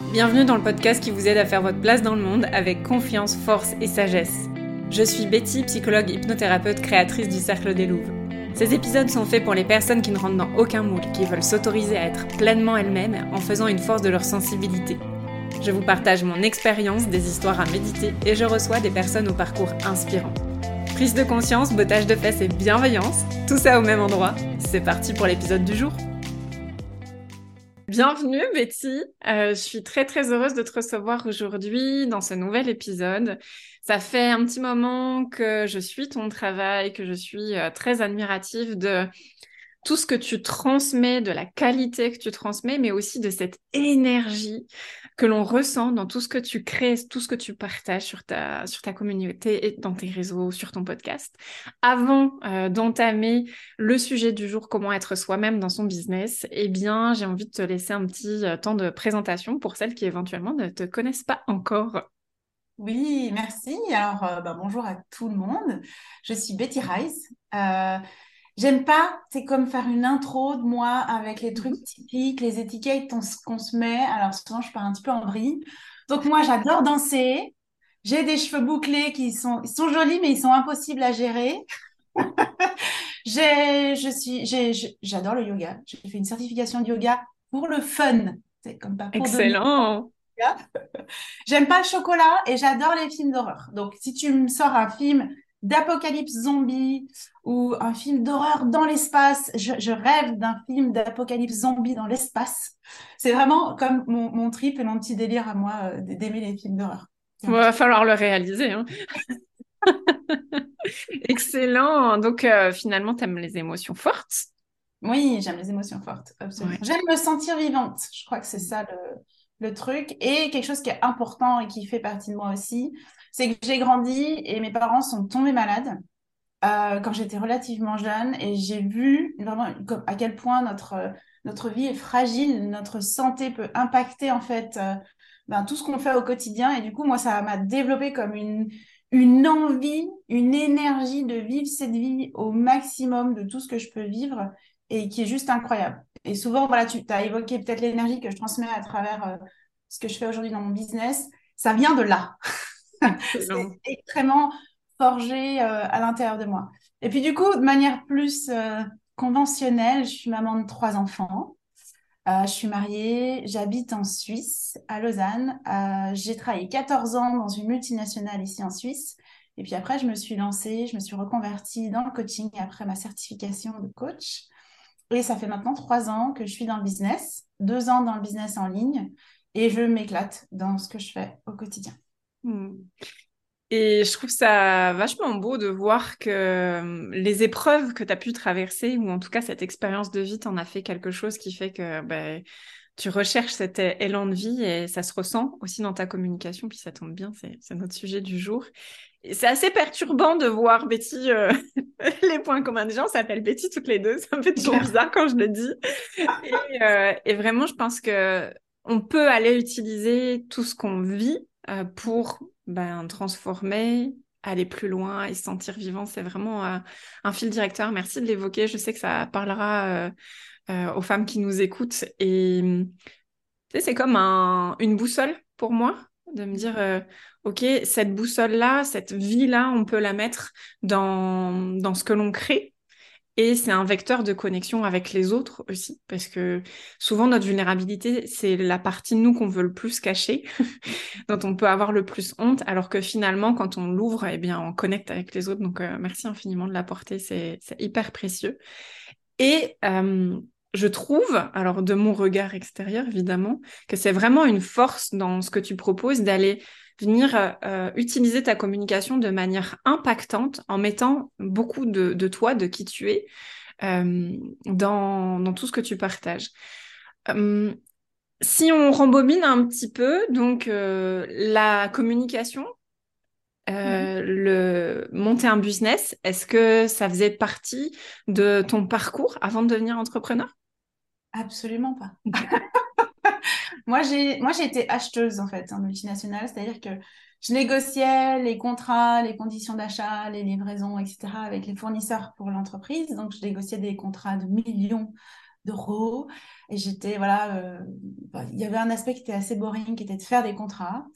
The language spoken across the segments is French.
Bienvenue dans le podcast qui vous aide à faire votre place dans le monde avec confiance, force et sagesse. Je suis Betty, psychologue hypnothérapeute créatrice du Cercle des Louves. Ces épisodes sont faits pour les personnes qui ne rentrent dans aucun moule, qui veulent s'autoriser à être pleinement elles-mêmes en faisant une force de leur sensibilité. Je vous partage mon expérience, des histoires à méditer et je reçois des personnes au parcours inspirant. Prise de conscience, bottage de fesses et bienveillance, tout ça au même endroit. C'est parti pour l'épisode du jour. Bienvenue Betty, euh, je suis très très heureuse de te recevoir aujourd'hui dans ce nouvel épisode. Ça fait un petit moment que je suis ton travail, que je suis euh, très admirative de tout ce que tu transmets, de la qualité que tu transmets, mais aussi de cette énergie que l'on ressent dans tout ce que tu crées, tout ce que tu partages sur ta, sur ta communauté et dans tes réseaux, sur ton podcast. Avant euh, d'entamer le sujet du jour, comment être soi-même dans son business, eh bien, j'ai envie de te laisser un petit euh, temps de présentation pour celles qui éventuellement ne te connaissent pas encore. Oui, merci. Alors, euh, bah, bonjour à tout le monde. Je suis Betty Rice. J'aime pas, c'est comme faire une intro de moi avec les trucs mhm. typiques, les étiquettes qu'on se met. Alors souvent, je pars un petit peu en vrille. Donc moi, j'adore danser. J'ai des cheveux bouclés qui sont, ils sont jolis, mais ils sont impossibles à gérer. j'ai, je suis, j'adore le yoga. J'ai fait une certification de yoga pour le fun. C'est comme pas pour Excellent. J'aime pas le chocolat et j'adore les films d'horreur. Donc, si tu me sors un film d'apocalypse zombie ou un film d'horreur dans l'espace. Je, rêve d'un film d'apocalypse zombie dans l'espace. C'est vraiment comme mon, trip et mon petit délire à moi euh, d'aimer les films d'horreur. Il va falloir le réaliser. Hein. Excellent. Donc euh, finalement, tu aimes les émotions fortes? Oui, j'aime les émotions fortes, absolument. J'aime me sentir vivante. Je crois que c'est ça le, le truc. Et quelque chose qui est important et qui fait partie de moi aussi, c'est que j'ai grandi et mes parents sont tombés malades euh, quand j'étais relativement jeune et j'ai vu vraiment à quel point notre, notre vie est fragile, notre santé peut impacter en fait euh, ben, tout ce qu'on fait au quotidien. Et du coup, moi, ça m'a développé comme une, une envie, une énergie de vivre cette vie au maximum de tout ce que je peux vivre et qui est juste incroyable. Et souvent, voilà, tu as évoqué peut-être l'énergie que je transmets à travers euh, ce que je fais aujourd'hui dans mon business. Ça vient de là. c'est extrêmement forgé euh, à l'intérieur de moi. Et puis du coup, de manière plus euh, conventionnelle, je suis maman de trois enfants. Euh, je suis mariée, j'habite en Suisse, à Lausanne. j'ai travaillé 14 ans dans une multinationale ici en Suisse. Et puis après, je me suis lancée, je me suis reconvertie dans le coaching après ma certification de coach. Et ça fait maintenant trois ans que je suis dans le business, deux ans dans le business en ligne, et je m'éclate dans ce que je fais au quotidien. Hmm. Et je trouve ça vachement beau de voir que euh, les épreuves que tu as pu traverser, ou en tout cas cette expérience de vie, t'en a fait quelque chose qui fait que ben, tu recherches cet élan de vie et ça se ressent aussi dans ta communication, puis ça tombe bien, c'est notre sujet du jour. C'est assez perturbant de voir Betty, euh, les points communs des gens s'appellent Betty toutes les deux, ça me fait toujours bizarre quand je le dis. Et, euh, et vraiment, je pense que on peut aller utiliser tout ce qu'on vit euh, pour ben, transformer, aller plus loin et se sentir vivant. C'est vraiment euh, un fil directeur. Merci de l'évoquer. Je sais que ça parlera euh, aux femmes qui nous écoutent. Et c'est comme une boussole pour moi de me dire, OK, cette boussole-là, cette vie-là, on peut la mettre dans ce que l'on crée et c'est un vecteur de connexion avec les autres aussi, parce que souvent notre vulnérabilité, c'est la partie de nous qu'on veut le plus cacher, dont on peut avoir le plus honte, alors que finalement, quand on l'ouvre, eh bien, on connecte avec les autres. Donc, euh, merci infiniment de l'apporter, c'est hyper précieux. Et euh, je trouve, alors de mon regard extérieur évidemment, que c'est vraiment une force dans ce que tu proposes d'aller venir euh, utiliser ta communication de manière impactante en mettant beaucoup de, toi, de qui tu es, euh, dans, tout ce que tu partages. Euh, si on rembobine un petit peu, donc la communication, mm-hmm. le monter un business, est-ce que ça faisait partie de ton parcours avant de devenir entrepreneur? Absolument pas. moi, j'ai, été acheteuse, en fait, en multinationale. C'est-à-dire que je négociais les contrats, les conditions d'achat, les livraisons, etc. avec les fournisseurs pour l'entreprise. Donc, je négociais des contrats de millions d'euros. Et j'étais, voilà, euh, bah, il y avait un aspect qui était assez boring, qui était de faire des contrats.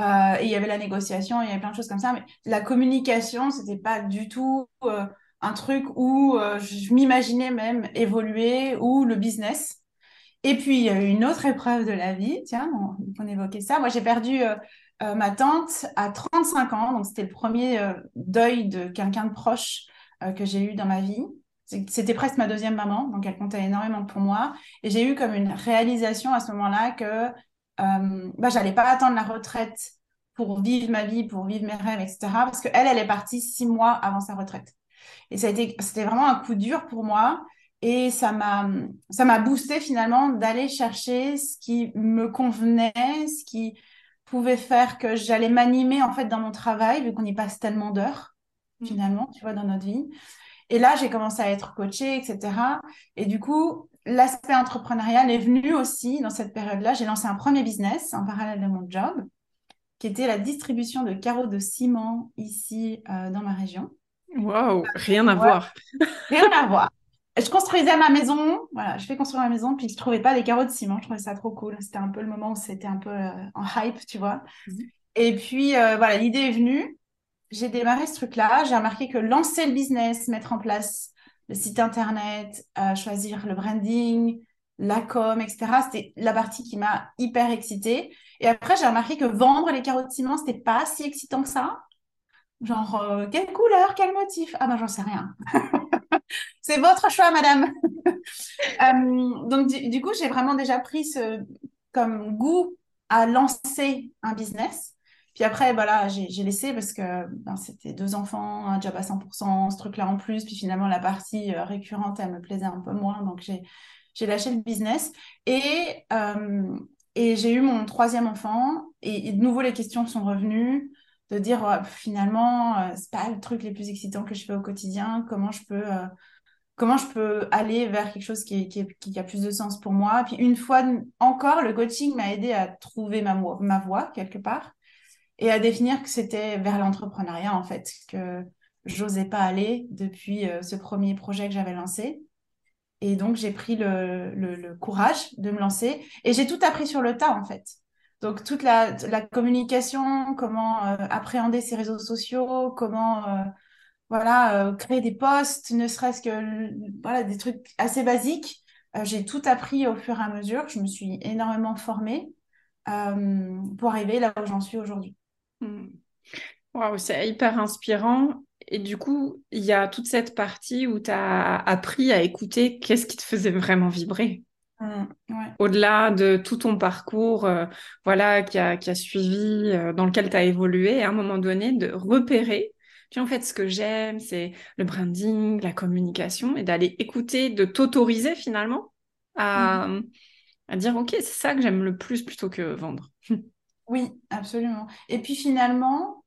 Euh, et il y avait la négociation, il y avait plein de choses comme ça. Mais la communication, c'était pas du tout euh, un truc où je m'imaginais même évoluer ou le business. Et puis, il y a eu une autre épreuve de la vie. Tiens, on, évoquait ça. Moi, j'ai perdu ma tante à 35 ans. Donc, c'était le premier deuil de quelqu'un de proche que j'ai eu dans ma vie. C'était presque ma deuxième maman, donc elle comptait énormément pour moi. Et j'ai eu comme une réalisation à ce moment-là que euh, bah, j'allais pas attendre la retraite pour vivre ma vie, pour vivre mes rêves, etc. Parce qu'elle, elle est partie six mois avant sa retraite. Et ça a été, c'était vraiment un coup dur pour moi. Et ça m'a, ça m'a boosté finalement d'aller chercher ce qui me convenait, ce qui pouvait faire que j'allais m'animer en fait dans mon travail, vu qu'on y passe tellement d'heures mmh. finalement, tu vois, dans notre vie. Et là, j'ai commencé à être coachée, etc. Et du coup, l'aspect entrepreneurial est venu aussi dans cette période-là. J'ai lancé un premier business en parallèle de mon job, qui était la distribution de carreaux de ciment ici euh, dans ma région. Waouh, rien à voir. Rien à voir. Je construisais ma maison, voilà, je fais construire ma maison, puis je trouvais pas les carreaux de ciment. Je trouvais ça trop cool. C'était un peu le moment où c'était un peu euh, en hype, tu vois. Mhm. Et puis euh, voilà, l'idée est venue j'ai démarré ce truc-là, j'ai remarqué que lancer le business, mettre en place le site internet, euh, choisir le branding, la com, etc., c'était la partie qui m'a hyper excitée. Et après, j'ai remarqué que vendre les carreaux de ciment, c'était pas si excitant que ça. Genre, quelle couleur, quel motif? Ah ben, j'en sais rien. C'est votre choix, madame. Euh, donc, du, coup, j'ai vraiment déjà pris ce, comme goût à lancer un business. Puis après, j'ai laissé parce que ben, c'était deux enfants, un job à 100%, ce truc-là en plus. Puis finalement, la partie euh, récurrente, elle me plaisait un peu moins. Donc, j'ai lâché le business. Et, euh, et j'ai eu mon troisième enfant. Et, de nouveau, les questions sont revenues de dire finalement, euh, c'est pas le truc les plus excitants que je fais au quotidien. Comment je peux, peux aller vers quelque chose qui, a plus de sens pour moi? Puis une fois encore, le coaching m'a aidé à trouver ma, ma voie quelque part et à définir que c'était vers l'entrepreneuriat en fait que j'osais pas aller depuis euh, ce premier projet que j'avais lancé. Et donc j'ai pris le, courage de me lancer et j'ai tout appris sur le tas en fait. Donc toute la, communication, comment euh, appréhender ses réseaux sociaux, comment euh, voilà créer des posts, ne serait-ce que voilà des trucs assez basiques. j'ai tout appris au fur et à mesure. Je me suis énormément formée pour arriver là où j'en suis aujourd'hui. Hmm. Waouh, c'est hyper inspirant. Et du coup, il y a toute cette partie où tu as appris à écouter qu'est-ce qui te faisait vraiment vibrer? Hmm, Au-delà de tout ton parcours euh, voilà, qui a, qui a suivi, euh, dans lequel tu as évolué, à un moment donné, de repérer. Puis en fait, ce que j'aime, c'est le branding, la communication, et d'aller écouter, de t'autoriser finalement à, à dire, OK, c'est ça que j'aime le plus plutôt que vendre. Oui, absolument. Et puis finalement,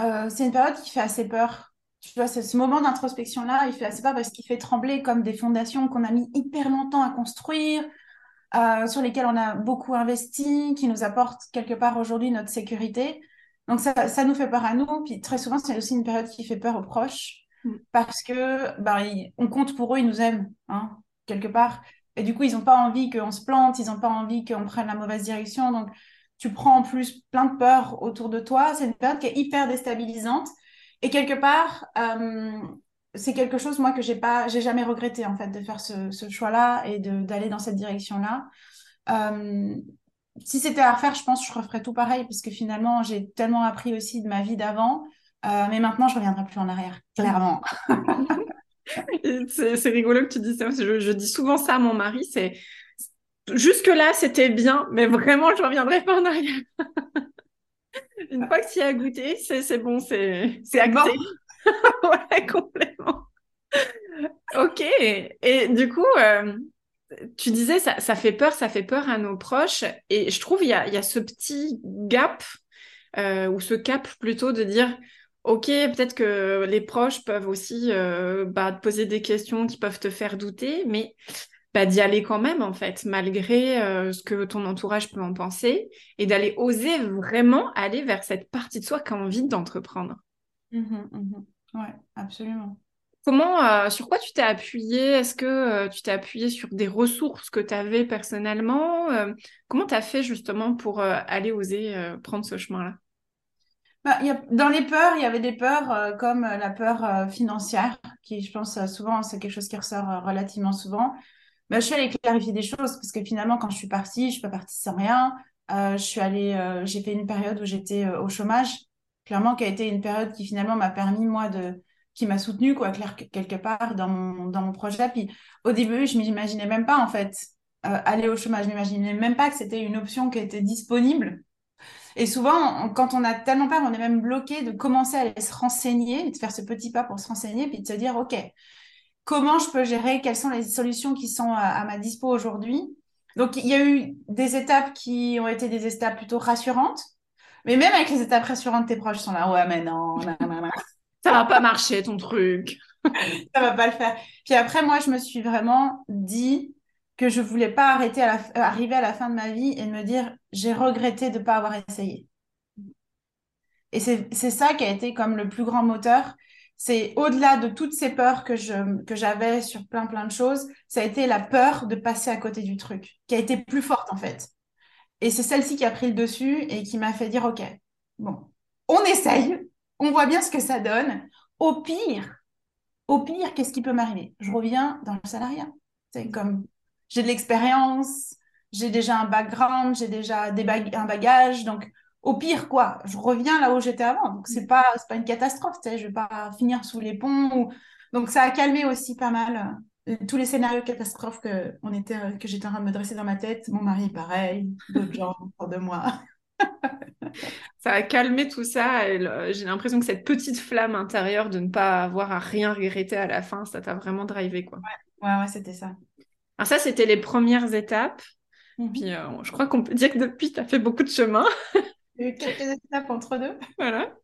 euh, c'est une période qui fait assez peur. Tu vois, ce moment d'introspection-là, il fait assez peur parce qu'il fait trembler comme des fondations qu'on a mis hyper longtemps à construire, euh, sur lesquelles on a beaucoup investi, qui nous apportent quelque part aujourd'hui notre sécurité. Donc ça, ça nous fait peur à nous. Puis très souvent, c'est aussi une période qui fait peur aux proches mm. parce que bah, on compte pour eux, ils nous aiment, hein, quelque part. Et du coup, ils n'ont pas envie qu'on se plante, ils n'ont pas envie qu'on prenne la mauvaise direction. Donc, tu prends en plus plein de peurs autour de toi. C'est une période qui est hyper déstabilisante. Et quelque part, euh, c'est quelque chose, moi, que j'ai pas, j'ai jamais regretté, en fait, de faire ce, choix-là et d'aller dans cette direction-là. Euh, si c'était à refaire, je pense que je referais tout pareil, parce que finalement, j'ai tellement appris aussi de ma vie d'avant. Euh, mais maintenant, je reviendrai plus en arrière, clairement. c'est rigolo que tu dis ça. Je, je dis souvent ça à mon mari, c'est Jusque-là, c'était bien, mais vraiment, je reviendrai pas en arrière. Une fois que tu as goûté, c'est bon, c'est acté. ouais, complètement. ok. Et du coup, euh, tu disais, ça, ça, fait peur, ça fait peur à nos proches. Et je trouve, il y a, y a, ce petit gap, euh, ou ce cap plutôt, de dire, ok, peut-être que les proches peuvent aussi euh, bah, te poser des questions qui peuvent te faire douter, mais bah, d'y aller quand même, en fait, malgré euh, ce que ton entourage peut en penser, et d'aller oser vraiment aller vers cette partie de soi qui a envie d'entreprendre. Mmh mmh oui, absolument. Comment, euh, sur quoi tu t'es appuyé Est-ce que euh, tu t'es appuyé sur des ressources que tu avais personnellement Comment tu as fait justement pour aller oser prendre ce chemin-là? Bah, Dans les peurs, il y avait des peurs comme la peur financière, qui je pense souvent, c'est quelque chose qui ressort relativement souvent. Je suis allée clarifier des choses parce que finalement, quand je suis partie, je ne suis pas partie sans rien. je suis allée, j'ai fait une période où j'étais au chômage, clairement, qui a été une période qui finalement m'a permis, moi, de qui m'a soutenue, quoi, quelque part dans mon, dans mon projet. Puis au début, je m'imaginais même pas, en fait, euh, aller au chômage. Je m'imaginais même pas que c'était une option qui était disponible. Et souvent, quand on a tellement peur, on est même bloqué de commencer à aller se renseigner, de faire ce petit pas pour se renseigner, puis de se dire, OK, comment je peux gérer, quelles sont les solutions qui sont à, ma dispo aujourd'hui. Donc, il y a eu des étapes qui ont été des étapes plutôt rassurantes. Mais même avec les étapes rassurantes, tes proches sont là, ouais, mais non ça va pas marcher ton truc. ça va pas le faire. Puis après, moi, je me suis vraiment dit que je voulais pas arrêter à la, arriver à la fin de ma vie et me dire j'ai regretté de ne pas avoir essayé. Et c'est ça qui a été comme le plus grand moteur. C'est au-delà de toutes ces peurs que j'avais sur plein plein de choses, ça a été la peur de passer à côté du truc qui a été plus forte en fait. Et c'est celle-ci qui a pris le dessus et qui m'a fait dire ok, bon, on essaye, on voit bien ce que ça donne. Au pire, au pire, qu'est-ce qui peut m'arriver? Je reviens dans le salariat. C'est comme j'ai de l'expérience, j'ai déjà un background, j'ai déjà des un bagage, donc au pire quoi, je reviens là où j'étais avant. Donc c'est pas pas une catastrophe, je vais pas finir sous les ponts. Donc ça a calmé aussi pas mal euh, tous les scénarios catastrophes que on était euh, que j'étais en train de me dresser dans ma tête. Mon mari pareil, d'autres gens autour de moi. ça a calmé tout ça. Euh, j'ai l'impression que cette petite flamme intérieure de ne pas avoir à rien regretter à la fin, ça t'a vraiment drivé, quoi. Ouais, ouais, c'était ça. Alors ça, c'était les premières étapes. Mhm. Puis euh, je crois qu'on peut dire que depuis, tu as fait beaucoup de chemin. Quelques étapes entre deux. Voilà.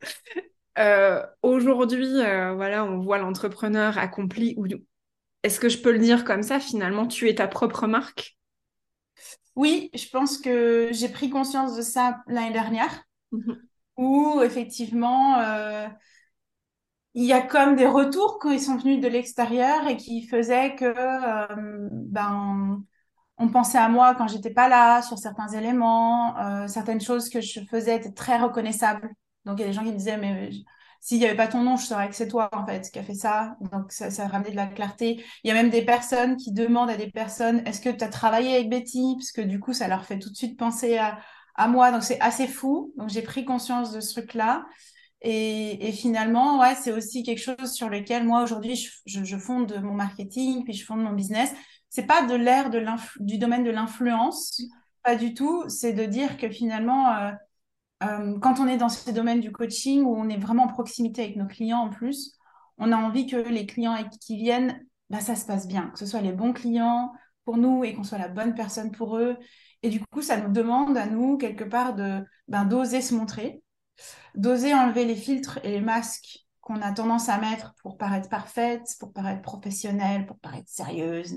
Euh, aujourd'hui, voilà, on voit l'entrepreneur accompli. Ou... Est-ce que je peux le dire comme ça Finalement, tu es ta propre marque? Oui, je pense que j'ai pris conscience de ça l'année dernière, mhm. où effectivement, euh, il y a comme des retours qui sont venus de l'extérieur et qui faisaient que euh, ben, on pensait à moi quand j'étais pas là sur certains éléments, euh, certaines choses que je faisais étaient très reconnaissables. Donc il y a des gens qui me disaient mais s'il n'y avait pas ton nom, je saurais que c'est toi, en fait, qui a fait ça. Donc, ça, ça a ramené de la clarté. Il y a même des personnes qui demandent à des personnes, est-ce que tu as travaillé avec Betty? Parce que du coup, ça leur fait tout de suite penser à, moi. Donc, c'est assez fou. Donc, j'ai pris conscience de ce truc-là. Et, finalement, ouais, c'est aussi quelque chose sur lequel moi, aujourd'hui, je, fonde mon marketing, puis je fonde mon business. C'est pas de l'ère de du domaine de l'influence, pas du tout. C'est de dire que finalement, euh, euh, quand on est dans ce domaine du coaching où on est vraiment en proximité avec nos clients en plus, on a envie que les clients qui viennent, bah, ça se passe bien, que ce soit les bons clients pour nous et qu'on soit la bonne personne pour eux. Et du coup, ça nous demande à nous, quelque part, de ben, d'oser se montrer, d'oser enlever les filtres et les masques qu'on a tendance à mettre pour paraître parfaite, pour paraître professionnelle, pour paraître sérieuse,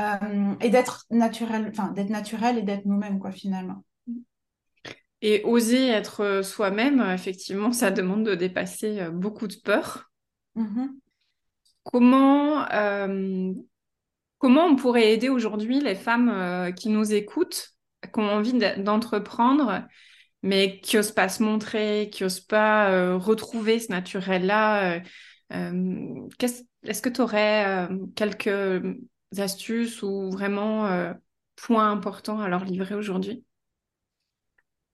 euh, et d'être naturel, enfin d'être naturel et d'être nous-mêmes quoi finalement. Et oser être euh, soi-même, effectivement, ça demande de dépasser euh, beaucoup de peurs. Mm-hmm. Comment, comment on pourrait aider aujourd'hui les femmes qui nous écoutent, qui ont envie d'entreprendre, mais qui n'osent pas se montrer, qui n'osent pas retrouver ce naturel-là Est-ce que tu aurais quelques astuces ou vraiment points importants à leur livrer aujourd'hui?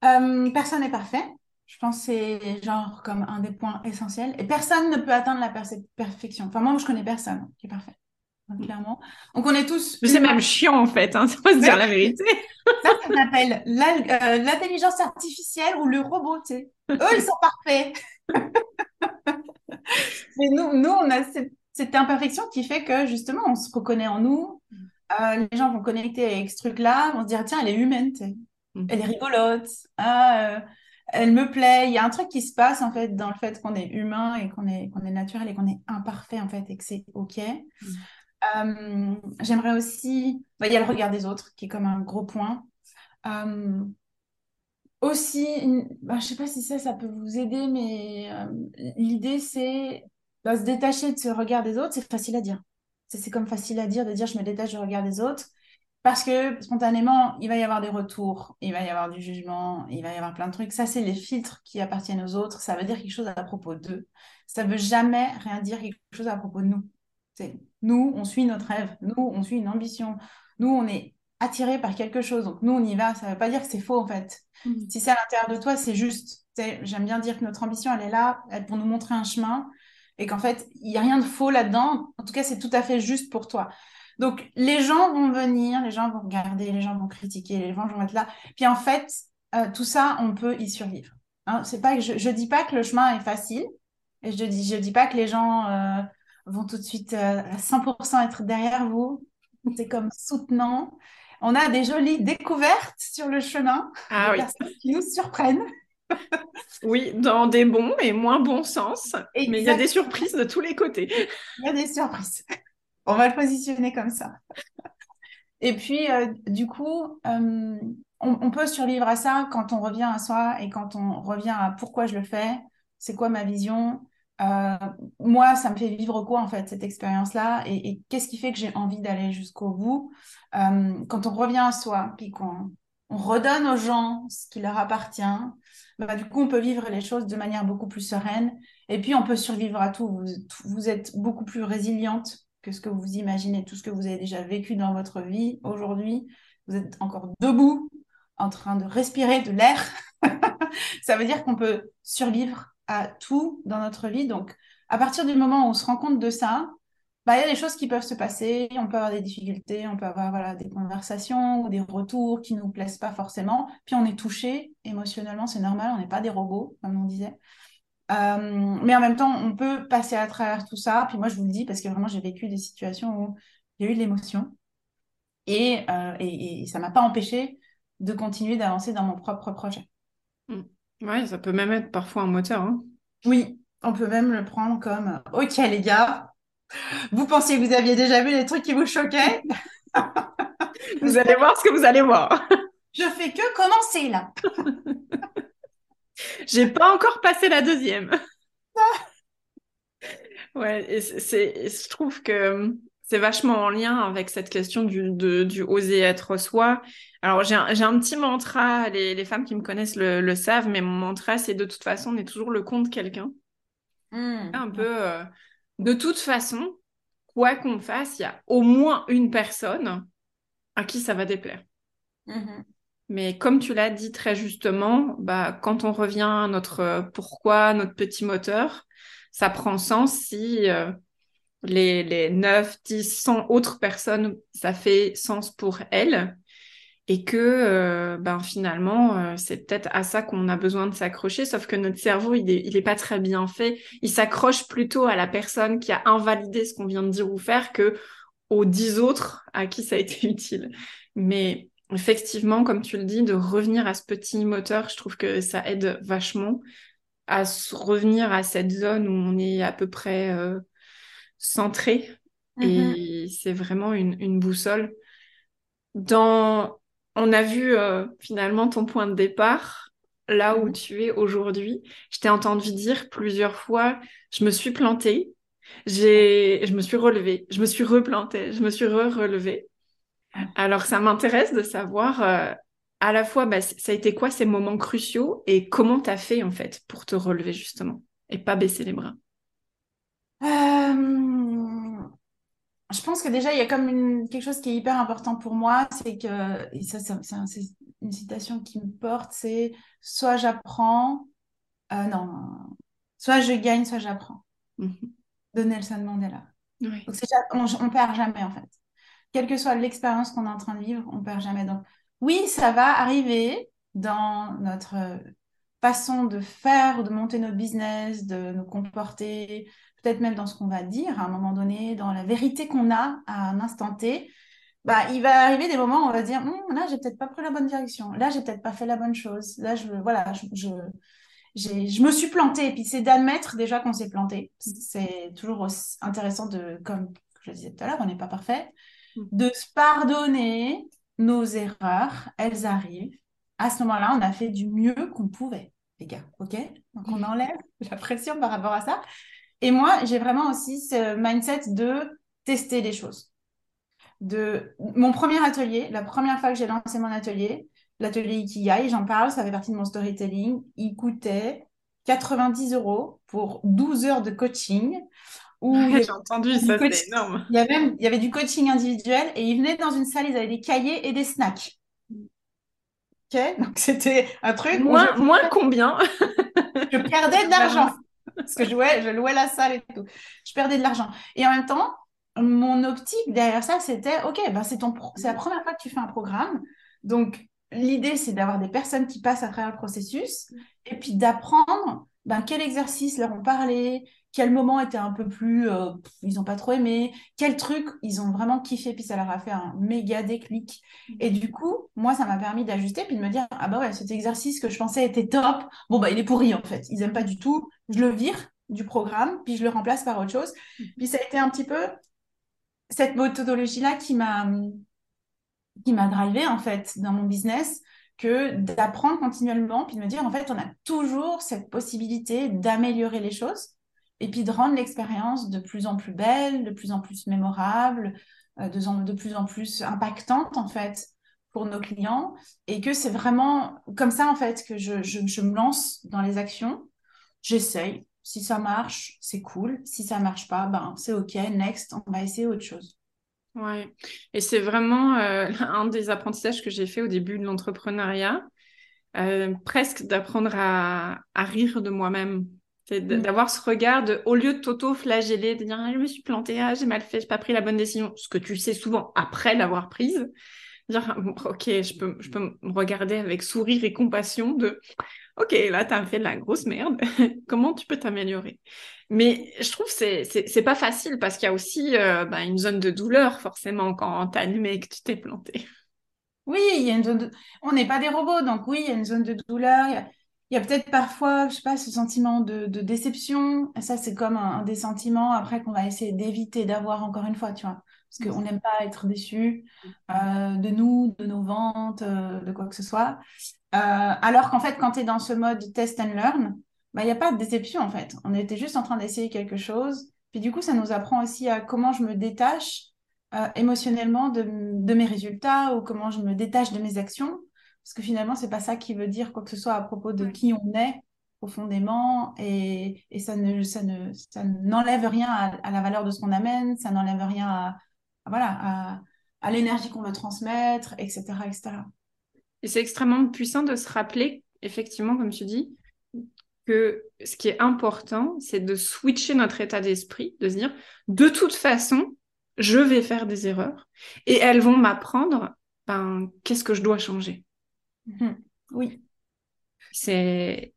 Euh, personne n'est parfait. Je pense que c'est genre comme un des points essentiels. Et personne ne peut atteindre la perfection. Enfin, moi, je connais personne qui est parfait. Clairement. Donc, on est tous. C'est même chiant, en fait, hein, ça faut se dire la vérité. ça, ça s'appelle euh, l'intelligence artificielle ou le robot, tu sais. Eux, ils sont parfaits. Mais nous, nous, on a cette, cette, imperfection qui fait que, justement, on se reconnaît en nous. Euh, les gens vont connecter avec ce truc-là, vont se dire, tiens, elle est humaine, tu sais. Mhm. elle est rigolote, ah, euh, elle me plaît. Il y a un truc qui se passe en fait dans le fait qu'on est humain et qu'on est, qu'on est naturel et qu'on est imparfait en fait et que c'est OK. Mhm. Euh, j'aimerais aussi, bah, il y a le regard des autres qui est comme un gros point. Euh, aussi, bah, je sais pas si ça, ça peut vous aider, mais l'idée c'est se détacher de ce regard des autres, c'est facile à dire. C'est comme facile à dire de dire je me détache du regard des autres. Parce que spontanément, il va y avoir des retours, il va y avoir du jugement, il va y avoir plein de trucs. Ça, c'est les filtres qui appartiennent aux autres. Ça veut dire quelque chose à propos d'eux. Ça veut jamais rien dire quelque chose à propos de nous. Nous, on suit notre rêve. Nous, on suit une ambition. Nous, on est attiré par quelque chose. Donc, nous, on y va. Ça ne veut pas dire que c'est faux, en fait. Mm. Si c'est à l'intérieur de toi, c'est juste. J'aime bien dire que notre ambition, elle est là pour nous montrer un chemin et qu'en fait, il n'y a rien de faux là-dedans. En tout cas, c'est tout à fait juste pour toi. Donc, les gens vont venir, les gens vont regarder, les gens vont critiquer, les gens vont être là. Puis, en fait, euh, tout ça, on peut y survivre. Hein. c'est pas que je ne dis pas que le chemin est facile. Et je dis, je dis pas que les gens euh, vont tout de suite euh, à 100% être derrière vous. C'est comme soutenant. On a des jolies découvertes sur le chemin, ah, des personnes qui nous surprennent. oui, dans des bons et moins bons sens. Mais il y a des surprises de tous les côtés. Il y a des surprises. On va le positionner comme ça. Et puis, euh, du coup, on, on, peut survivre à ça quand on revient à soi et quand on revient à pourquoi je le fais, c'est quoi ma vision, euh, moi, ça me fait vivre quoi en fait cette expérience-là? Et, qu'est-ce qui fait que j'ai envie d'aller jusqu'au bout? Euh, Quand on revient à soi, puis qu'on on redonne aux gens ce qui leur appartient, bah, du coup, on peut vivre les choses de manière beaucoup plus sereine et puis on peut survivre à tout. Vous, vous êtes beaucoup plus résiliente que ce que vous imaginez, tout ce que vous avez déjà vécu dans votre vie aujourd'hui. Vous êtes encore debout, en train de respirer de l'air. ça veut dire qu'on peut survivre à tout dans notre vie. Donc, à partir du moment où on se rend compte de ça, bah, il y a des choses qui peuvent se passer, on peut avoir des difficultés, on peut avoir des conversations ou des retours qui ne nous plaisent pas forcément. Puis on est touché émotionnellement, c'est normal, on n'est pas des robots, comme on disait. Euh, mais en même temps, on peut passer à travers tout ça. Puis moi, je vous le dis parce que vraiment, j'ai vécu des situations où il y a eu de l'émotion et, euh, et, ça m'a pas empêché de continuer d'avancer dans mon propre projet. Mmh. Oui, ça peut même être parfois un moteur. Hein. Oui, on peut même le prendre comme Ok, les gars, vous pensiez que vous aviez déjà vu les trucs qui vous choquaient? Vous allez voir ce que vous allez voir. Je fais que commencer là. J'ai pas encore passé la deuxième. ouais, et c'est, je trouve que c'est vachement en lien avec cette question du, du oser être soi. Alors, j'ai un, un, petit mantra, les, les, femmes qui me connaissent le, le savent, mais mon mantra, c'est de toute façon, on est toujours le compte de quelqu'un. Mmh. Un peu, euh, de toute façon, quoi qu'on fasse, il y a au moins une personne à qui ça va déplaire. Mmh mais comme tu l'as dit très justement, bah, quand on revient à notre pourquoi, notre petit moteur, ça prend sens si euh, les, les 9, 10, 100 autres personnes, ça fait sens pour elles. Et que euh, ben finalement, euh, c'est peut-être à ça qu'on a besoin de s'accrocher, sauf que notre cerveau, il est, il est pas très bien fait. Il s'accroche plutôt à la personne qui a invalidé ce qu'on vient de dire ou faire que aux dix autres à qui ça a été utile. Mais effectivement, comme tu le dis, de revenir à ce petit moteur, je trouve que ça aide vachement à revenir à cette zone où on est à peu près euh, centré. Mm-hmm. Et c'est vraiment une, boussole. Dans... On a vu euh, finalement ton point de départ, là où mm-hmm. tu es aujourd'hui. Je t'ai entendu dire plusieurs fois, je me suis plantée, je me suis relevée, je me suis replantée, je me suis re-relevée. Alors, ça m'intéresse de savoir euh, à la fois, bah, ça a été quoi ces moments cruciaux et comment tu as fait en fait pour te relever justement et pas baisser les bras? Euh, je pense que déjà, il y a comme une... quelque chose qui est hyper important pour moi, c'est que, et ça, c'est une citation qui me porte, c'est soit j'apprends, euh, non, soit je gagne, soit j'apprends. Mmh de Nelson Mandela. Donc, on, on perd jamais en fait. Quelle que soit l'expérience qu'on est en train de vivre, on perd jamais. Donc, oui, ça va arriver dans notre façon de faire de monter notre business, de nous comporter, peut-être même dans ce qu'on va dire à un moment donné, dans la vérité qu'on a à un instant T, bah, il va arriver des moments où on va dire hum, là, j'ai peut-être pas pris la bonne direction, là, j'ai peut-être pas fait la bonne chose, là, je, voilà, je, je, me suis plantée. Et puis, c'est d'admettre déjà qu'on s'est planté. C'est toujours intéressant de, comme je le disais tout à l'heure, on n'est pas parfait, mmh. de se pardonner nos erreurs, elles arrivent. À ce moment-là, on a fait du mieux qu'on pouvait, les gars, ok? Donc, on enlève la pression par rapport à ça. Et moi, j'ai vraiment aussi ce mindset de tester les choses. De mon premier atelier, la première fois que j'ai lancé mon atelier, l'atelier Ikigai, j'en parle, ça fait partie de mon storytelling, il coûtait 90 euros pour 12 heures de coaching. J'ai entendu, ça c'est énorme. Il y, avait il y avait du coaching individuel et ils venaient dans une salle, ils avaient des cahiers et des snacks. Ok, donc c'était un truc. Moins, moins combien? Je perdais de l'argent parce que je louais, je louais la salle et tout. Je perdais de l'argent. Et en même temps, mon optique derrière ça, c'était OK, ben c'est ton, c'est la première fois que tu fais un programme, donc l'idée c'est d'avoir des personnes qui passent à travers le processus et puis d'apprendre ben, quel exercice leur ont parlé, quel moment était un peu plus, euh, ils n'ont pas trop aimé, quel truc ils ont vraiment kiffé, puis ça leur a fait un méga déclic. Et du coup, moi, ça m'a permis d'ajuster, puis de me dire, ah bah ouais, cet exercice que je pensais était top, bon bah il est pourri en fait, ils n'aiment pas du tout, je le vire du programme, puis je le remplace par autre chose. Puis ça a été un petit peu cette méthodologie-là qui m'a qui m'a drivé en fait dans mon business que d'apprendre continuellement, puis de me dire en fait on a toujours cette possibilité d'améliorer les choses et puis de rendre l'expérience de plus en plus belle, de plus en plus mémorable, euh, de, plus en plus impactante en fait pour nos clients et que c'est vraiment comme ça en fait que je, je, me lance dans les actions. J'essaye. Si ça marche, c'est cool. Si ça marche pas, ben c'est ok. Next, on va essayer autre chose. Ouais. Et c'est vraiment euh, un des apprentissages que j'ai fait au début de l'entrepreneuriat, euh, presque d'apprendre à, à, rire de moi-même c'est mm. d'avoir ce regard de, au lieu de t'auto-flageller, de dire ah, je me suis plantée, ah, j'ai mal fait, j'ai pas pris la bonne décision, ce que tu sais souvent après l'avoir prise, dire ok, je peux, je peux me regarder avec sourire et compassion de ok, là tu as fait de la grosse merde, comment tu peux t'améliorer? Mais je trouve que c'est pas facile parce qu'il y a aussi euh, bah, une zone de douleur forcément quand tu admets et que tu t'es planté. Oui, il y a une zone de... on n'est pas des robots, donc oui, il y a une zone de douleur. Il y a peut-être parfois, je sais pas, ce sentiment de, déception. Et ça, c'est comme un, des sentiments après qu'on va essayer d'éviter d'avoir encore une fois, tu vois. Parce qu'on n'aime pas être déçu euh, de nous, de nos ventes, euh, de quoi que ce soit. Euh, alors qu'en fait, quand tu es dans ce mode test and learn, bah, il n'y a pas de déception en fait. On était juste en train d'essayer quelque chose. Puis du coup, ça nous apprend aussi à comment je me détache émotionnellement de, de, mes résultats ou comment je me détache de mes actions parce que finalement, c'est pas ça qui veut dire quoi que ce soit à propos de qui on est profondément et, et ça ne ça ne ça n'enlève rien à, la valeur de ce qu'on amène, ça n'enlève rien à, voilà à, à l'énergie qu'on veut transmettre, etc., etc. Et c'est extrêmement puissant de se rappeler, effectivement, comme tu dis, que ce qui est important, c'est de switcher notre état d'esprit, de se dire, de toute façon, je vais faire des erreurs et elles vont m'apprendre ben, qu'est-ce que je dois changer. Mhm. Oui. C'est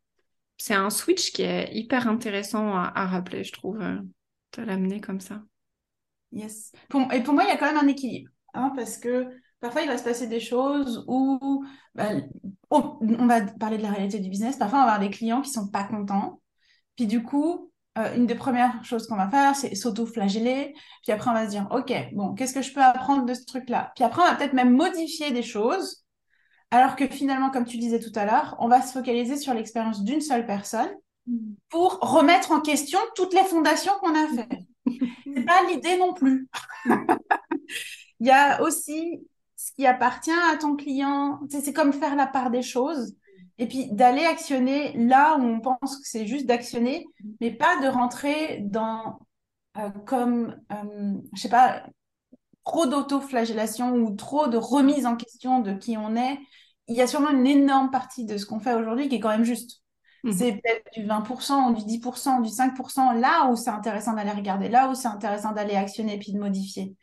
c'est un switch qui est hyper intéressant à, rappeler, je trouve, euh, de l'amener comme ça. Yes. et pour moi, il y a quand même un équilibre, hein, parce que parfois, il va se passer des choses où bah, on, va parler de la réalité du business. Parfois, on va avoir des clients qui sont pas contents. Puis du coup, euh, une des premières choses qu'on va faire, c'est s'auto-flageller. Puis après, on va se dire, OK, bon, qu'est-ce que je peux apprendre de ce truc-là? Puis après, on va peut-être même modifier des choses alors que finalement, comme tu disais tout à l'heure, on va se focaliser sur l'expérience d'une seule personne pour remettre en question toutes les fondations qu'on a faites. C'est pas l'idée non plus. Il y a aussi ce qui appartient à ton client. C'est comme faire la part des choses et puis d'aller actionner là où on pense que c'est juste d'actionner, mais pas de rentrer dans euh, comme, euh, je sais pas, trop d'auto-flagellation ou trop de remise en question de qui on est, il y a sûrement une énorme partie de ce qu'on fait aujourd'hui qui est quand même juste. Mhm. C'est peut-être du 20%, du 10%, du 5%, là où c'est intéressant d'aller regarder, là où c'est intéressant d'aller actionner puis de modifier.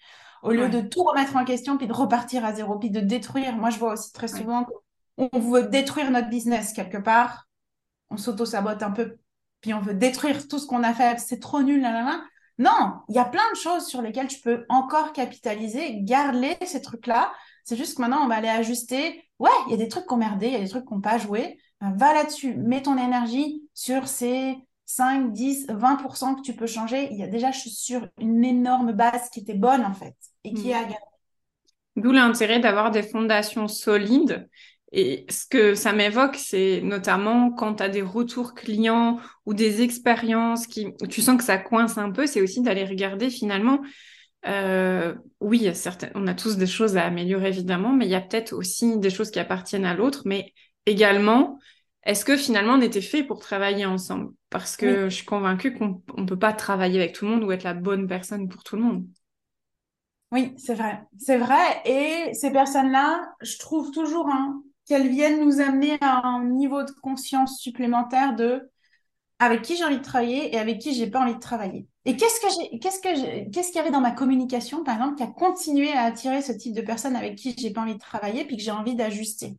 Au lieu de tout remettre en question puis de repartir à zéro puis de détruire. Moi, je vois aussi très souvent qu'on veut détruire notre business quelque part. On s'auto-sabote un peu puis on veut détruire tout ce qu'on a fait. C'est trop nul, là, là, là. Non, il y a plein de choses sur lesquelles tu peux encore capitaliser, garder ces trucs-là. C'est juste que maintenant, on va aller ajuster. Ouais, il y a des trucs qu'on merdé, il y a des trucs qu'on pas joué. Ben, va là-dessus, mets ton énergie sur ces 5, 10, 20% que tu peux changer. Il y a déjà, je suis sur une énorme base qui était bonne, en fait, et qui est à D'où l'intérêt d'avoir des fondations solides Et ce que ça m'évoque, c'est notamment quand tu as des retours clients ou des expériences qui, tu sens que ça coince un peu, c'est aussi d'aller regarder finalement. Euh, oui, on a tous des choses à améliorer évidemment, mais il y a peut-être aussi des choses qui appartiennent à l'autre, mais également, est-ce que finalement on était fait pour travailler ensemble? Parce que je suis convaincue qu'on ne peut pas travailler avec tout le monde ou être la bonne personne pour tout le monde. Oui, c'est vrai. C'est vrai. Et ces personnes-là, je trouve toujours hein, qu'elles viennent nous amener à un niveau de conscience supplémentaire de avec qui j'ai envie de travailler et avec qui j'ai pas envie de travailler. Et qu'est-ce que j'ai, qu'est-ce que qu'est-ce qu'il y avait dans ma communication, par exemple, qui a continué à attirer ce type de personnes avec qui j'ai pas envie de travailler puis que j'ai envie d'ajuster?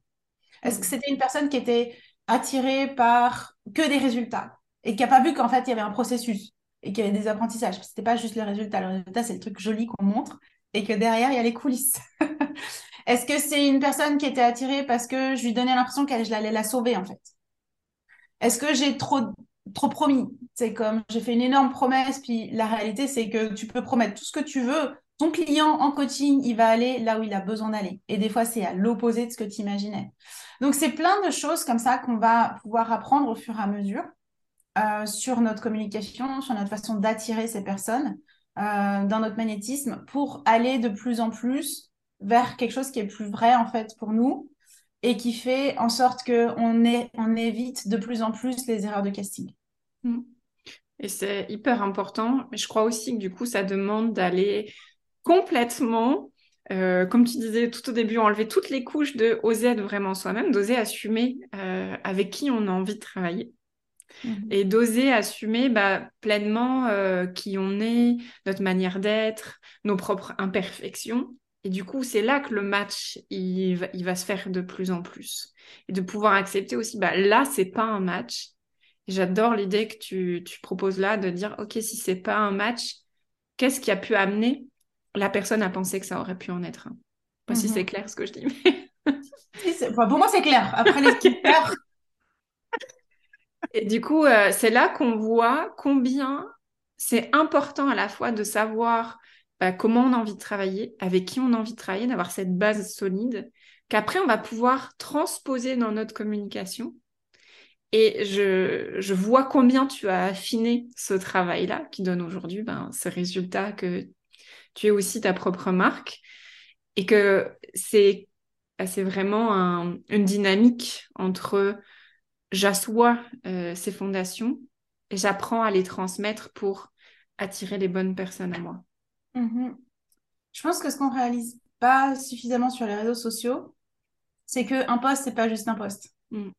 Est-ce que mmh. c'était une personne qui était attirée par que des résultats et qui a pas vu qu'en fait il y avait un processus et qu'il y avait des apprentissages? C'était pas juste les résultats. Le résultat, c'est le truc joli qu'on montre et que derrière il y a les coulisses. Est-ce que c'est une personne qui était attirée parce que je lui donnais l'impression qu'elle je l'allais la sauver en fait? Est-ce que j'ai trop trop promis? C'est comme j'ai fait une énorme promesse, puis la réalité, c'est que tu peux promettre tout ce que tu veux. Ton client en coaching, il va aller là où il a besoin d'aller. Et des fois, c'est à l'opposé de ce que tu imaginais. Donc, c'est plein de choses comme ça qu'on va pouvoir apprendre au fur et à mesure euh, sur notre communication, sur notre façon d'attirer ces personnes euh, dans notre magnétisme pour aller de plus en plus vers quelque chose qui est plus vrai, en fait, pour nous et qui fait en sorte qu'on on évite de plus en plus les erreurs de casting. Mm. Et c'est hyper important. Je crois aussi que du coup, ça demande d'aller complètement, euh, comme tu disais tout au début, enlever toutes les couches de oser être vraiment soi-même, d'oser assumer euh, avec qui on a envie de travailler. Mm-hmm. Et d'oser assumer bah, pleinement euh, qui on est, notre manière d'être, nos propres imperfections, et du coup, c'est là que le match, il va, il va, se faire de plus en plus. Et de pouvoir accepter aussi, bah, là, c'est pas un match. J'adore l'idée que tu, tu, proposes là de dire, OK, si c'est pas un match, qu'est-ce qui a pu amener la personne à penser que ça aurait pu en être un Pas si c'est mhm. clair ce que je dis. pour moi, c'est clair. Après les Et du coup, euh, c'est là qu'on voit combien c'est important à la fois de savoir bah, comment on a envie de travailler, avec qui on a envie de travailler, d'avoir cette base solide, qu'après on va pouvoir transposer dans notre communication. Et je, je vois combien tu as affiné ce travail-là qui donne aujourd'hui ben, ce résultat que tu es aussi ta propre marque et que c'est c'est vraiment une dynamique entre j'assois euh, ces fondations et j'apprends à les transmettre pour attirer les bonnes personnes à moi. Mhm. Je pense que ce qu'on réalise pas suffisamment sur les réseaux sociaux, c'est qu'un poste, c'est pas juste un poste. Mm.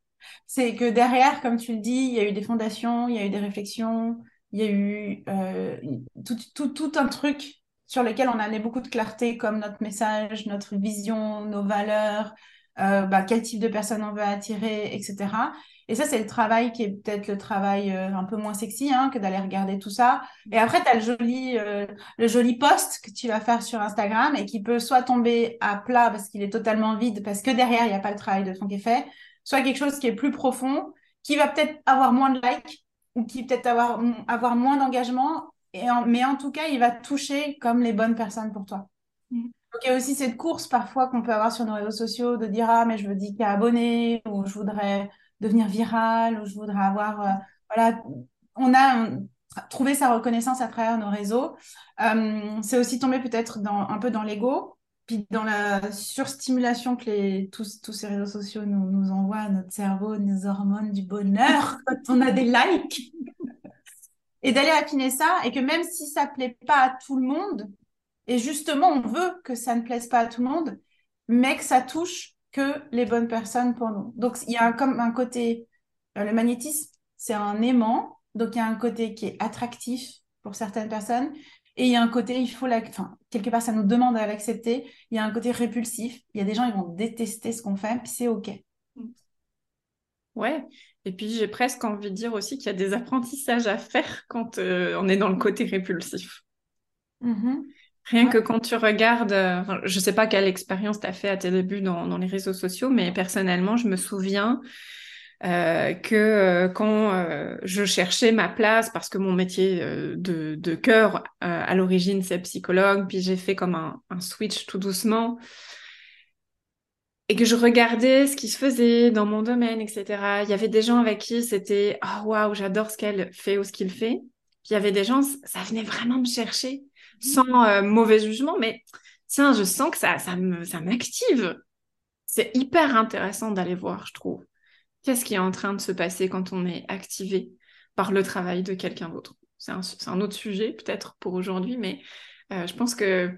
C'est que derrière, comme tu le dis, il y a eu des fondations, il y a eu des réflexions, il y a eu euh, tout, tout, un truc sur lequel on amené beaucoup de clarté, comme notre message, notre vision, nos valeurs, euh, bah, quel type de personnes on veut attirer, etc. Et ça, c'est le travail qui est peut-être le travail euh, un peu moins sexy hein, que d'aller regarder tout ça. Et après, tu as le joli, euh, le joli post que tu vas faire sur Instagram et qui peut soit tomber à plat parce qu'il est totalement vide, parce que derrière, il n'y a pas le travail de fond qui est fait, soit quelque chose qui est plus profond, qui va peut-être avoir moins de likes ou qui peut-être avoir, avoir moins d'engagement. Mais en tout cas, il va toucher comme les bonnes personnes pour toi. Mm. Donc, il y a aussi cette course parfois qu'on peut avoir sur nos réseaux sociaux de dire Ah, mais je veux 10 k abonnés ou je voudrais devenir viral ou je voudrais avoir. Euh, voilà, on a trouvé sa reconnaissance à travers nos réseaux. Euh, c'est aussi tombé peut-être dans, un peu dans l'ego, puis dans la surstimulation que les, tous, tous ces réseaux sociaux nous, nous envoient à notre cerveau, nos hormones du bonheur quand on a des likes. Et d'aller affiner ça, et que même si ça plaît pas à tout le monde, et justement, on veut que ça ne plaise pas à tout le monde, mais que ça touche que les bonnes personnes pour nous. Donc, il y a comme un côté, euh, le magnétisme, c'est un aimant. Donc, il y a un côté qui est attractif pour certaines personnes. Et il y a un côté, il faut la, enfin, quelque part, ça nous demande à l'accepter. Il y a un côté répulsif. Il y a des gens, ils vont détester ce qu'on fait, puis c'est OK. Ouais. Et puis, j'ai presque envie de dire aussi qu'il y a des apprentissages à faire quand euh, on est dans le côté répulsif. Mm-hmm. Rien que quand tu regardes, euh, je ne sais pas quelle expérience tu as fait à tes débuts dans, les réseaux sociaux, mais personnellement, je me souviens euh, que euh, quand je cherchais ma place, parce que mon métier de, de cœur à l'origine c'est psychologue, puis j'ai fait comme un, un, switch tout doucement. Et que je regardais ce qui se faisait dans mon domaine, etc. Il y avait des gens avec qui c'était ah waouh, j'adore ce qu'elle fait ou ce qu'il fait. Puis il y avait des gens, ça venait vraiment me chercher, sans euh, mauvais jugement, mais tiens, je sens que ça, ça me, ça m'active. C'est hyper intéressant d'aller voir, je trouve. Qu'est-ce qui est en train de se passer quand on est activé par le travail de quelqu'un d'autre? C'est un, un, autre sujet peut-être pour aujourd'hui, mais euh, je pense que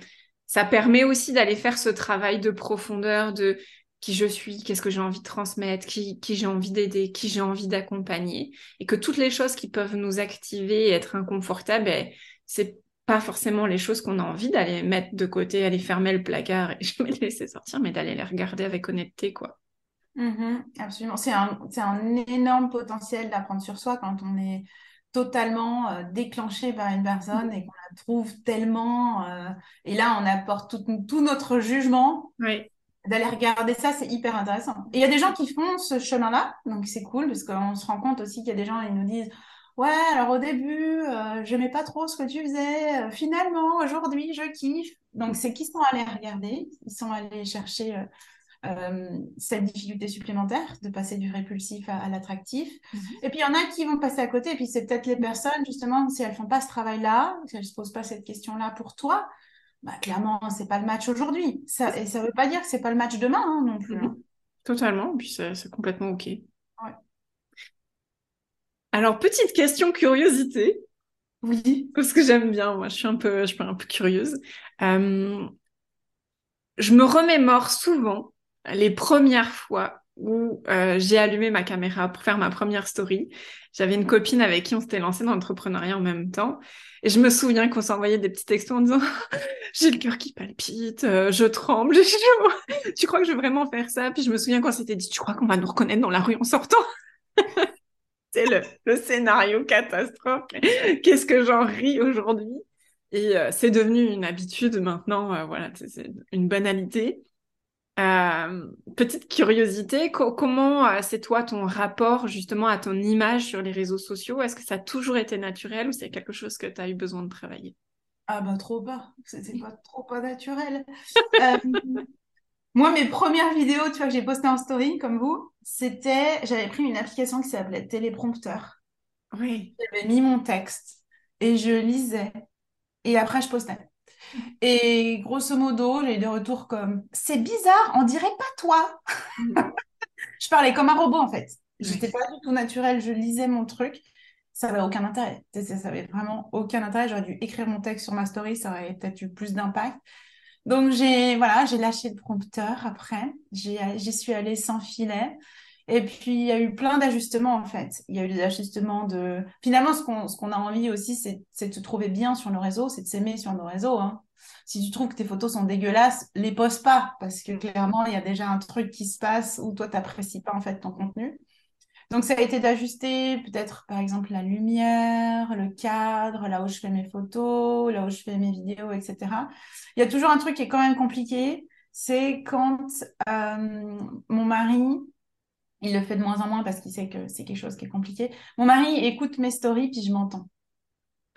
ça permet aussi d'aller faire ce travail de profondeur, de qui je suis, qu'est-ce que j'ai envie de transmettre, qui, qui j'ai envie d'aider, qui j'ai envie d'accompagner. Et que toutes les choses qui peuvent nous activer et être inconfortables, ben, c'est pas forcément les choses qu'on a envie d'aller mettre de côté, aller fermer le placard et jamais les laisser sortir, mais d'aller les regarder avec honnêteté, quoi. Mm-hmm, absolument. C'est un, un, énorme potentiel d'apprendre sur soi quand on est totalement euh, déclenché par une personne et qu'on la trouve tellement. Euh, et là, on apporte tout, tout notre jugement. Oui d'aller regarder ça, c'est hyper intéressant. Et il y a des gens qui font ce chemin-là, donc c'est cool parce qu'on se rend compte aussi qu'il y a des gens qui nous disent Ouais, alors au début, euh, je n'aimais pas trop ce que tu faisais. Euh, finalement, aujourd'hui, je kiffe. Donc, c'est qu'ils sont allés regarder, ils sont allés chercher euh, cette difficulté supplémentaire de passer du répulsif à, l'attractif. Mhm. Et puis, il y en a qui vont passer à côté. Et puis, c'est peut-être les personnes, justement, si elles font pas ce travail-là, si elles ne se posent pas cette question-là pour toi, bah, clairement, c'est pas le match aujourd'hui. Ça, et ça veut pas dire que c'est pas le match demain hein, non plus. Hein. Totalement, puis c'est complètement OK. Alors, petite question curiosité. Oui. Parce que j'aime bien, moi, je suis un peu, je suis un peu curieuse. Euh, je me remémore souvent les premières fois où euh, j'ai allumé ma caméra pour faire ma première story. J'avais une copine avec qui on s'était lancé dans l'entrepreneuriat en même temps. Et je me souviens qu'on s'envoyait des petits textos en disant J'ai le cœur qui palpite, euh, je tremble, tu crois que je vais vraiment faire ça? Puis je me souviens qu'on s'était dit Tu crois qu'on va nous reconnaître dans la rue en sortant? C'est le, scénario catastrophe. Qu'est-ce que j'en ris aujourd'hui? Et euh, c'est devenu une habitude maintenant, voilà, c'est une banalité. Euh, petite curiosité, comment euh, c'est toi ton rapport justement à ton image sur les réseaux sociaux? Est-ce que ça a toujours été naturel ou c'est quelque chose que tu as eu besoin de travailler? Ah bah trop pas, c'était pas trop pas naturel. Euh, moi, mes premières vidéos, tu vois, que j'ai postées en story comme vous, c'était, j'avais pris une application qui s'appelait Téléprompteur. Oui. J'avais mis mon texte et je lisais et après je postais. Et grosso modo, j'ai eu des retours comme c'est bizarre, on dirait pas toi. je parlais comme un robot en fait. J'étais pas du tout naturelle, je lisais mon truc. Ça n'avait aucun intérêt. Ça n'avait vraiment aucun intérêt. J'aurais dû écrire mon texte sur ma story, ça aurait peut-être eu plus d'impact. Donc j'ai voilà, j'ai lâché le prompteur après. J'y suis allée sans filet. Et puis, il y a eu plein d'ajustements, en fait. Il y a eu des ajustements de... Finalement, ce qu'on qu'on a envie aussi, c'est de se trouver bien sur nos réseaux, c'est de s'aimer sur nos réseaux. Hein. Si tu trouves que tes photos sont dégueulasses, les poses pas, parce que clairement, il y a déjà un truc qui se passe où toi, tu n'apprécies pas, en fait, ton contenu. Donc, ça a été d'ajuster peut-être, par exemple, la lumière, le cadre, là où je fais mes photos, là où je fais mes vidéos, etc. Il y a toujours un truc qui est quand même compliqué, c'est quand euh, mon mari il le fait de moins en moins parce qu'il sait que c'est quelque chose qui est compliqué. Mon mari écoute mes stories, puis je m'entends.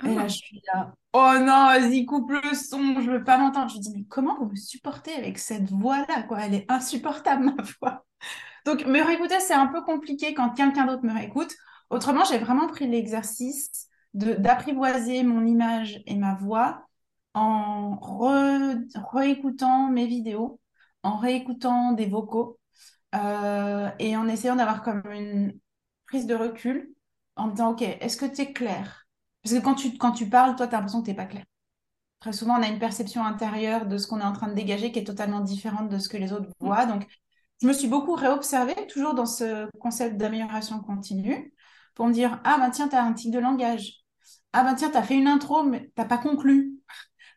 Et là, ah. je suis là. Oh non, vas-y, coupe le son, je veux pas m'entendre. Je lui dis, mais comment vous me supportez avec cette voix-là, quoi? Elle est insupportable, ma voix. Donc, me réécouter, c'est un peu compliqué quand quelqu'un d'autre me réécoute. Autrement, j'ai vraiment pris l'exercice d'apprivoiser mon image et ma voix en réécoutant mes vidéos, en réécoutant des vocaux, euh, et en essayant d'avoir comme une prise de recul en disant, OK, est-ce que tu es clair? Parce que quand tu, quand tu parles, toi, tu as l'impression que tu n'es pas clair. Très souvent, on a une perception intérieure de ce qu'on est en train de dégager qui est totalement différente de ce que les autres mm. voient. Donc, je me suis beaucoup réobservée, toujours dans ce concept d'amélioration continue, pour me dire, ah ben tiens, tu as un tic de langage. Ah ben tiens, tu as fait une intro, mais tu n'as pas conclu.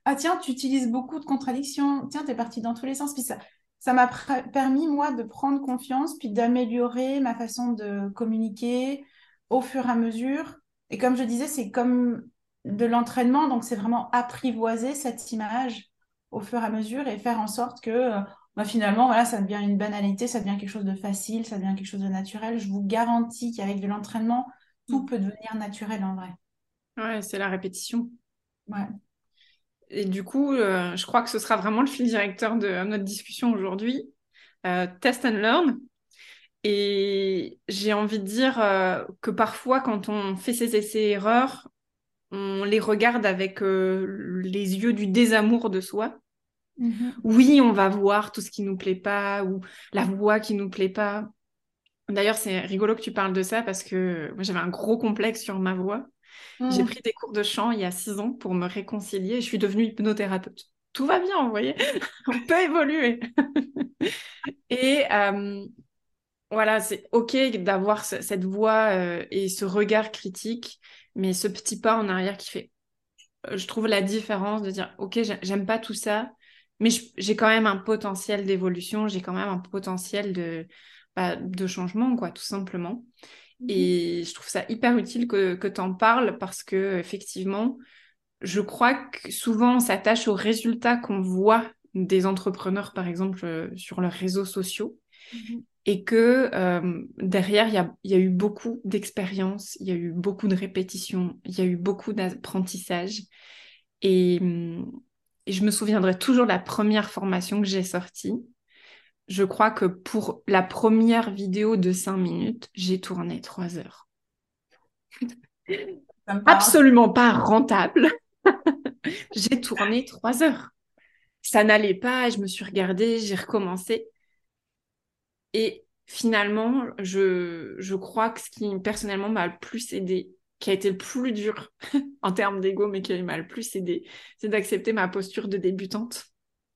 Ah tiens, tu utilises beaucoup de contradictions. Tiens, tu es parti dans tous les sens. Puis ça, ça m'a permis, moi, de prendre confiance, puis d'améliorer ma façon de communiquer au fur et à mesure. Et comme je disais, c'est comme de l'entraînement, donc c'est vraiment apprivoiser cette image au fur et à mesure et faire en sorte que euh, bah, finalement, voilà, ça devient une banalité, ça devient quelque chose de facile, ça devient quelque chose de naturel. Je vous garantis qu'avec de l'entraînement, tout mm. peut devenir naturel en vrai. Ouais, c'est la répétition. Ouais. Et du coup, euh, je crois que ce sera vraiment le fil directeur de notre discussion aujourd'hui. test and learn. Et j'ai envie de dire que parfois, quand on fait ces essais-erreurs, on les regarde avec les yeux du désamour de soi. Mm-hmm. Oui, on va voir tout ce qui nous plaît pas ou la voix qui nous plaît pas. D'ailleurs, c'est rigolo que tu parles de ça parce que moi, j'avais un gros complexe sur ma voix. J'ai mm. pris des cours de chant il y a six ans pour me réconcilier et je suis devenue hypnothérapeute. Tout va bien, vous voyez On peut évoluer. et euh, voilà, c'est OK d'avoir cette voix euh, et ce regard critique, mais ce petit pas en arrière qui fait, euh, je trouve la différence de dire, OK, j'aime pas tout ça, mais j'ai quand même un potentiel d'évolution, j'ai quand même un potentiel de, bah, de changement, quoi, tout simplement. Mmh et je trouve ça hyper utile que, que tu en parles parce que, effectivement, je crois que souvent on s'attache aux résultats qu'on voit des entrepreneurs, par exemple, euh, sur leurs réseaux sociaux. Mmh et que euh, derrière, il y a, y a, eu beaucoup d'expériences, il y a eu beaucoup de répétitions, il y a eu beaucoup d'apprentissage. Et, et je me souviendrai toujours de la première formation que j'ai sortie. Je crois que pour la première vidéo de 5 minutes, j'ai tourné 3 heures. Absolument pas rentable. j'ai tourné 3 heures. Ça n'allait pas, je me suis regardée, j'ai recommencé. Et finalement, je, je crois que ce qui personnellement m'a le plus aidé, qui a été le plus dur en termes d'ego, mais qui m'a le plus aidé, c'est d'accepter ma posture de débutante.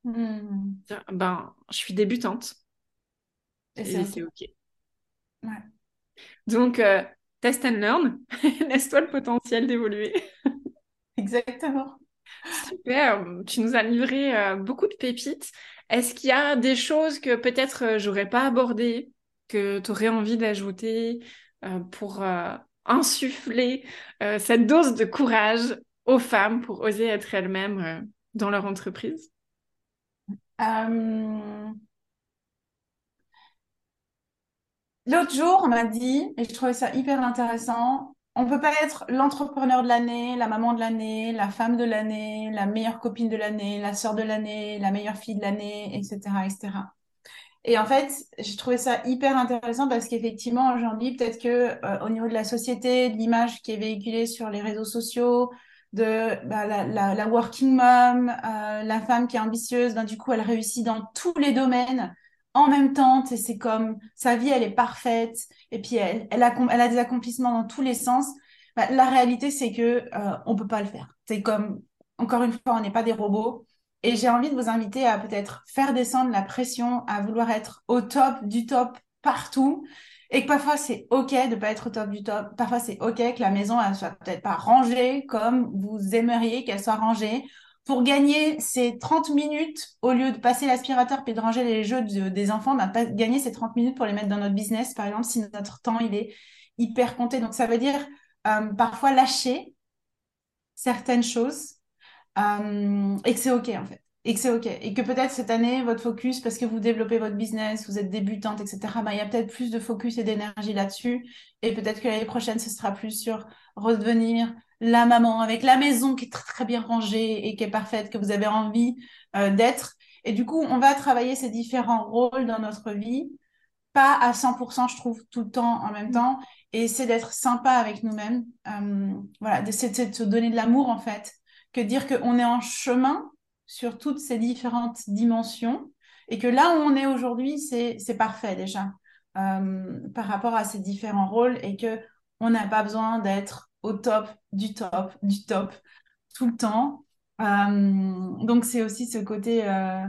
Hmm. Ben, je suis débutante. Et, c'est OK. Donc, euh, test and learn. Laisse-toi le potentiel d'évoluer. Exactement. Super. Tu nous as livré euh, beaucoup de pépites. Est-ce qu'il y a des choses que peut-être euh, j'aurais pas abordées, que tu aurais envie d'ajouter pour insuffler cette dose de courage aux femmes pour oser être elles-mêmes dans leur entreprise? Euh, l'autre jour, on m'a dit, et je trouvais ça hyper intéressant, on peut pas être l'entrepreneur de l'année, la maman de l'année, la femme de l'année, la meilleure copine de l'année, la sœur de l'année, la meilleure fille de l'année, etc., etc. Et en fait, j'ai trouvé ça hyper intéressant parce qu'effectivement, aujourd'hui, peut-être que euh, au niveau de la société, de l'image qui est véhiculée sur les réseaux sociaux, de bah, la, working mom, euh, la femme qui est ambitieuse, ben, du coup, elle réussit dans tous les domaines en même temps, c'est comme sa vie, elle est parfaite, et puis elle, elle, a, elle a des accomplissements dans tous les sens. Bah, la réalité, c'est que euh, on peut pas le faire. C'est comme, encore une fois, on n'est pas des robots. Et j'ai envie de vous inviter à peut-être faire descendre la pression, à vouloir être au top du top partout, et que parfois c'est ok de pas être au top du top. Parfois c'est ok que la maison elle soit peut-être pas rangée comme vous aimeriez qu'elle soit rangée. Pour gagner ces 30 minutes, au lieu de passer l'aspirateur puis de ranger les jeux des enfants, pas gagner ces 30 minutes pour les mettre dans notre business, par exemple, si notre temps il est hyper compté. Donc ça veut dire euh, parfois lâcher certaines choses euh, et que c'est ok en fait et que c'est OK. Et que peut-être cette année, votre focus, parce que vous développez votre business, vous êtes débutante, etc., bah, il y a peut-être plus de focus et d'énergie là-dessus. Et peut-être que l'année prochaine, ce sera plus sur redevenir la maman avec la maison qui est très, bien rangée et qui est parfaite, que vous avez envie euh, d'être. Et du coup, on va travailler ces différents rôles dans notre vie, pas à 100%, je trouve, tout le temps en même temps. Et c'est d'être sympa avec nous-mêmes. Euh, voilà, d'essayer de se donner de l'amour, en fait, que dire qu'on est en chemin sur toutes ces différentes dimensions et que là où on est aujourd'hui, c'est parfait déjà euh, par rapport à ces différents rôles et que on n'a pas besoin d'être au top du top du top tout le temps. Euh, donc c'est aussi ce côté euh,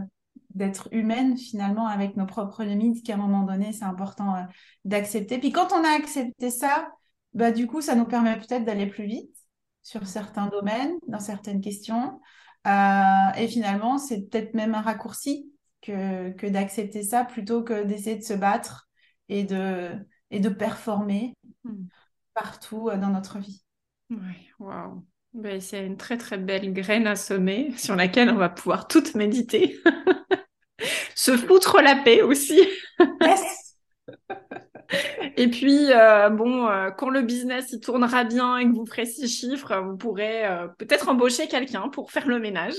d'être humaine finalement avec nos propres limites qu'à un moment donné c'est important d'accepter. Puis quand on a accepté ça, bah du coup ça nous permet peut-être d'aller plus vite sur certains domaines, dans certaines questions. Euh, et finalement, c'est peut-être même un raccourci que, que d'accepter ça plutôt que d'essayer de se battre et de, et de performer hmm. partout euh, dans notre vie. Oui, waouh. Ben, c'est une très très belle graine à semer sur laquelle on va pouvoir toutes méditer. se foutre la paix aussi. Yes et puis, euh, bon, euh, quand le business il tournera bien et que vous ferez six chiffres, vous pourrez euh, peut-être embaucher quelqu'un pour faire le ménage.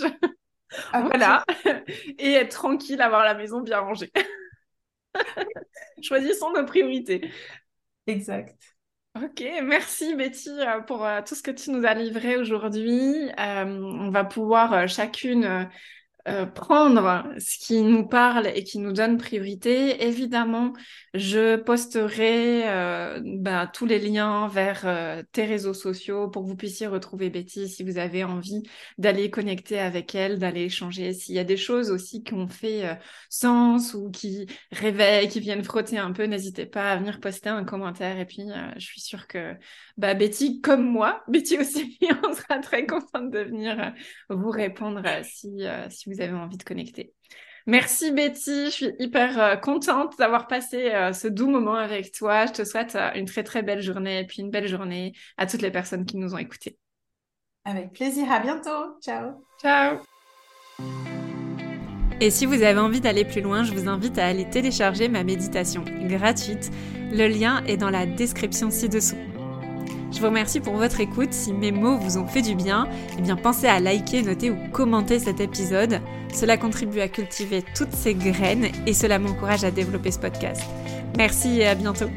Ah, voilà. et être tranquille, avoir la maison bien rangée. Choisissons nos priorités. Exact. Ok, merci Betty pour tout ce que tu nous as livré aujourd'hui. On va pouvoir chacune euh, prendre ce qui nous parle et qui nous donne priorité. Évidemment, je posterai euh, bah, tous les liens vers euh, tes réseaux sociaux pour que vous puissiez retrouver Betty si vous avez envie d'aller connecter avec elle, d'aller échanger. S'il y a des choses aussi qui ont fait sens ou qui réveillent, qui viennent frotter un peu, n'hésitez pas à venir poster un commentaire. Et puis, je suis sûre que bah, Betty, comme moi, Betty aussi, on sera très contente de venir vous répondre si, si vous avez envie de connecter. Merci Betty, je suis hyper euh, contente d'avoir passé euh, ce doux moment avec toi. Je te souhaite euh, une très très belle journée et puis une belle journée à toutes les personnes qui nous ont écoutés. Avec plaisir, à bientôt. Ciao. Ciao. Et si vous avez envie d'aller plus loin, je vous invite à aller télécharger ma méditation gratuite. Le lien est dans la description ci-dessous. Je vous remercie pour votre écoute. Si mes mots vous ont fait du bien, eh bien pensez à liker, noter ou commenter cet épisode. Cela contribue à cultiver toutes ces graines et cela m'encourage à développer ce podcast. Merci et à bientôt.